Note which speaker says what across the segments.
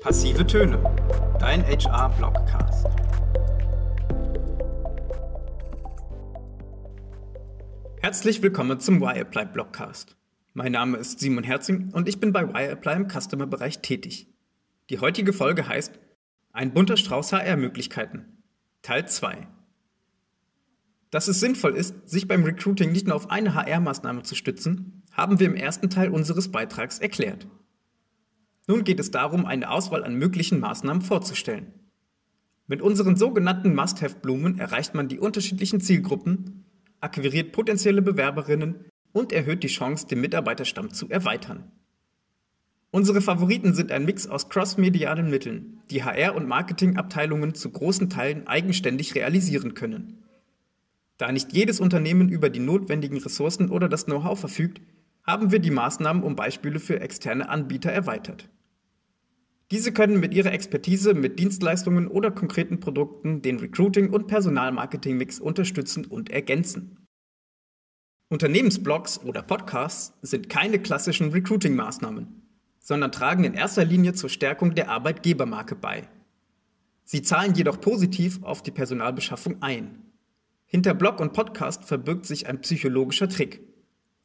Speaker 1: Passive Töne, dein HR-Blogcast. Herzlich willkommen zum Y-Apply Blogcast. Mein Name ist Simon Herzing und ich bin bei Y-Apply im Customer-Bereich tätig. Die heutige Folge heißt Ein bunter Strauß HR-Möglichkeiten, Teil 2. Dass es sinnvoll ist, sich beim Recruiting nicht nur auf eine HR-Maßnahme zu stützen, haben wir im ersten Teil unseres Beitrags erklärt. Nun geht es darum, eine Auswahl an möglichen Maßnahmen vorzustellen. Mit unseren sogenannten Must-Have-Blumen erreicht man die unterschiedlichen Zielgruppen, akquiriert potenzielle Bewerberinnen und erhöht die Chance, den Mitarbeiterstamm zu erweitern. Unsere Favoriten sind ein Mix aus crossmedialen Mitteln, die HR- und Marketingabteilungen zu großen Teilen eigenständig realisieren können. Da nicht jedes Unternehmen über die notwendigen Ressourcen oder das Know-how verfügt, haben wir die Maßnahmen um Beispiele für externe Anbieter erweitert. Diese können mit ihrer Expertise mit Dienstleistungen oder konkreten Produkten den Recruiting- und Personalmarketing-Mix unterstützen und ergänzen. Unternehmensblogs oder Podcasts sind keine klassischen Recruiting-Maßnahmen, sondern tragen in erster Linie zur Stärkung der Arbeitgebermarke bei. Sie zahlen jedoch positiv auf die Personalbeschaffung ein. Hinter Blog und Podcast verbirgt sich ein psychologischer Trick.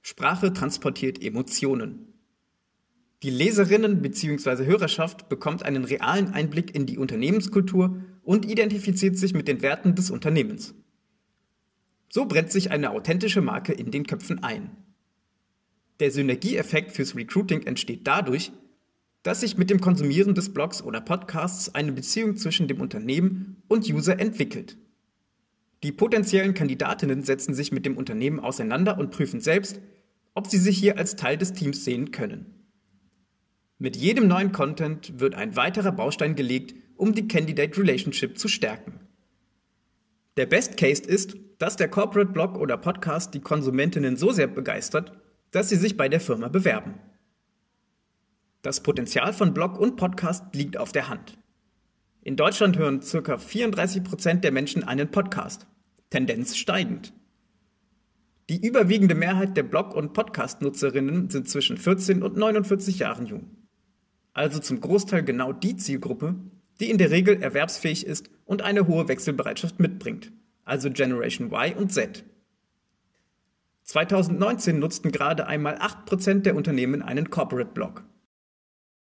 Speaker 1: Sprache transportiert Emotionen. Die Leserinnen bzw. Hörerschaft bekommt einen realen Einblick in die Unternehmenskultur und identifiziert sich mit den Werten des Unternehmens. So brennt sich eine authentische Marke in den Köpfen ein. Der Synergieeffekt fürs Recruiting entsteht dadurch, dass sich mit dem Konsumieren des Blogs oder Podcasts eine Beziehung zwischen dem Unternehmen und User entwickelt. Die potenziellen Kandidatinnen setzen sich mit dem Unternehmen auseinander und prüfen selbst, ob sie sich hier als Teil des Teams sehen können. Mit jedem neuen Content wird ein weiterer Baustein gelegt, um die Candidate Relationship zu stärken. Der Best Case ist, dass der Corporate Blog oder Podcast die Konsumentinnen so sehr begeistert, dass sie sich bei der Firma bewerben. Das Potenzial von Blog und Podcast liegt auf der Hand. In Deutschland hören ca. 34% der Menschen einen Podcast, Tendenz steigend. Die überwiegende Mehrheit der Blog- und Podcast-Nutzerinnen sind zwischen 14 und 49 Jahren jung also zum Großteil genau die Zielgruppe, die in der Regel erwerbsfähig ist und eine hohe Wechselbereitschaft mitbringt, also Generation Y und Z. 2019 nutzten gerade einmal 8% der Unternehmen einen Corporate Blog.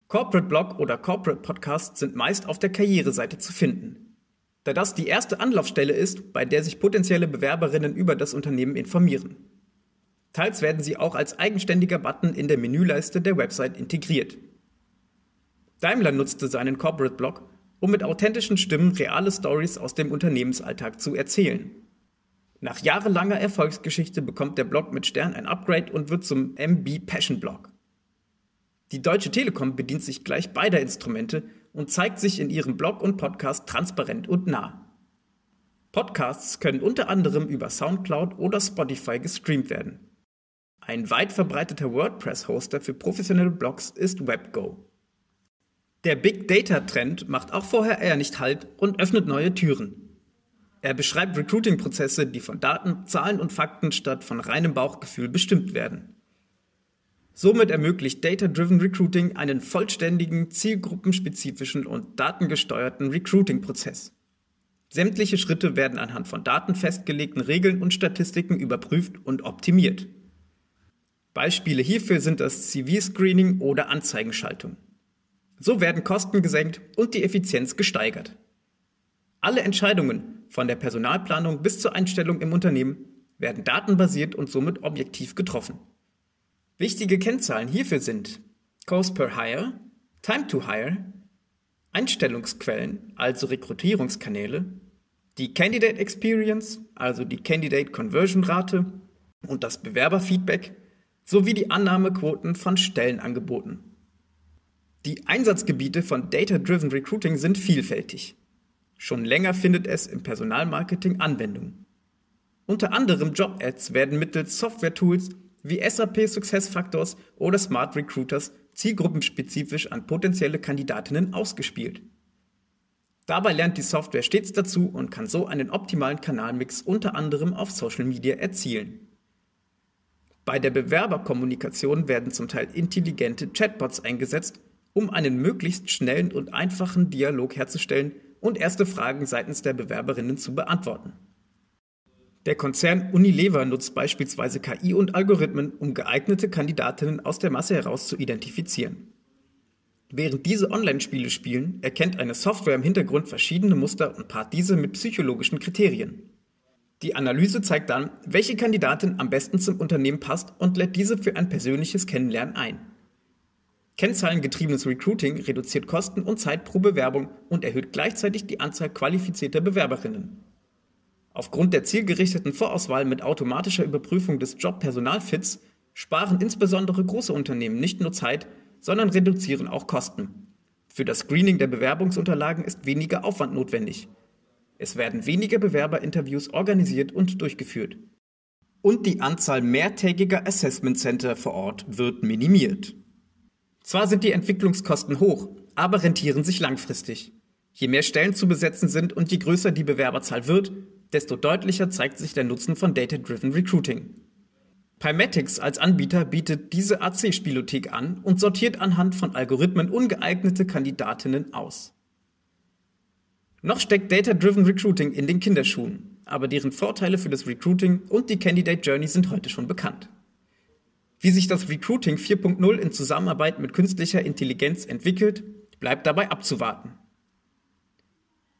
Speaker 1: Corporate Blog oder Corporate Podcasts sind meist auf der Karriereseite zu finden, da das die erste Anlaufstelle ist, bei der sich potenzielle Bewerberinnen über das Unternehmen informieren. Teils werden sie auch als eigenständiger Button in der Menüleiste der Website integriert. Daimler nutzte seinen Corporate Blog, um mit authentischen Stimmen reale Stories aus dem Unternehmensalltag zu erzählen. Nach jahrelanger Erfolgsgeschichte bekommt der Blog mit Stern ein Upgrade und wird zum MB Passion Blog. Die Deutsche Telekom bedient sich gleich beider Instrumente und zeigt sich in ihrem Blog und Podcast transparent und nah. Podcasts können unter anderem über SoundCloud oder Spotify gestreamt werden. Ein weit verbreiteter WordPress-Hoster für professionelle Blogs ist WebGo. Der Big Data Trend macht auch vorher eher nicht Halt und öffnet neue Türen. Er beschreibt Recruiting-Prozesse, die von Daten, Zahlen und Fakten statt von reinem Bauchgefühl bestimmt werden. Somit ermöglicht Data-Driven Recruiting einen vollständigen, zielgruppenspezifischen und datengesteuerten Recruiting-Prozess. Sämtliche Schritte werden anhand von Daten festgelegten Regeln und Statistiken überprüft und optimiert. Beispiele hierfür sind das CV-Screening oder Anzeigenschaltung. So werden Kosten gesenkt und die Effizienz gesteigert. Alle Entscheidungen, von der Personalplanung bis zur Einstellung im Unternehmen, werden datenbasiert und somit objektiv getroffen. Wichtige Kennzahlen hierfür sind Cost per Hire, Time to Hire, Einstellungsquellen, also Rekrutierungskanäle, die Candidate Experience, also die Candidate Conversion Rate und das Bewerberfeedback sowie die Annahmequoten von Stellenangeboten. Die Einsatzgebiete von Data-Driven Recruiting sind vielfältig. Schon länger findet es im Personalmarketing Anwendung. Unter anderem Job-Ads werden mittels Software-Tools wie SAP SuccessFactors oder Smart Recruiters zielgruppenspezifisch an potenzielle Kandidatinnen ausgespielt. Dabei lernt die Software stets dazu und kann so einen optimalen Kanalmix unter anderem auf Social Media erzielen. Bei der Bewerberkommunikation werden zum Teil intelligente Chatbots eingesetzt, um einen möglichst schnellen und einfachen Dialog herzustellen und erste Fragen seitens der Bewerberinnen zu beantworten. Der Konzern Unilever nutzt beispielsweise KI und Algorithmen, um geeignete Kandidatinnen aus der Masse heraus zu identifizieren. Während diese Online-Spiele spielen, erkennt eine Software im Hintergrund verschiedene Muster und paart diese mit psychologischen Kriterien. Die Analyse zeigt dann, welche Kandidatin am besten zum Unternehmen passt und lädt diese für ein persönliches Kennenlernen ein. Kennzahlengetriebenes Recruiting reduziert Kosten und Zeit pro Bewerbung und erhöht gleichzeitig die Anzahl qualifizierter Bewerberinnen. Aufgrund der zielgerichteten Vorauswahl mit automatischer Überprüfung des Jobpersonalfits sparen insbesondere große Unternehmen nicht nur Zeit, sondern reduzieren auch Kosten. Für das Screening der Bewerbungsunterlagen ist weniger Aufwand notwendig. Es werden weniger Bewerberinterviews organisiert und durchgeführt. Und die Anzahl mehrtägiger Assessment Center vor Ort wird minimiert. Zwar sind die Entwicklungskosten hoch, aber rentieren sich langfristig. Je mehr Stellen zu besetzen sind und je größer die Bewerberzahl wird, desto deutlicher zeigt sich der Nutzen von Data-Driven Recruiting. Primatics als Anbieter bietet diese AC-Spielothek an und sortiert anhand von Algorithmen ungeeignete Kandidatinnen aus. Noch steckt Data-Driven Recruiting in den Kinderschuhen, aber deren Vorteile für das Recruiting und die Candidate Journey sind heute schon bekannt. Wie sich das Recruiting 4.0 in Zusammenarbeit mit künstlicher Intelligenz entwickelt, bleibt dabei abzuwarten.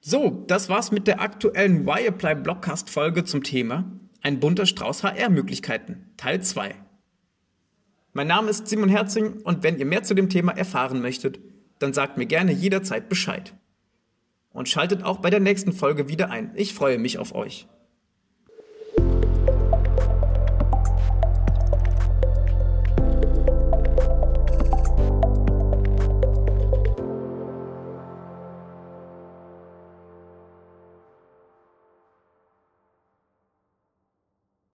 Speaker 1: So, das war's mit der aktuellen Y-Apply Blockcast Folge zum Thema Ein bunter Strauß HR-Möglichkeiten, Teil 2. Mein Name ist Simon Herzing und wenn ihr mehr zu dem Thema erfahren möchtet, dann sagt mir gerne jederzeit Bescheid. Und schaltet auch bei der nächsten Folge wieder ein. Ich freue mich auf euch.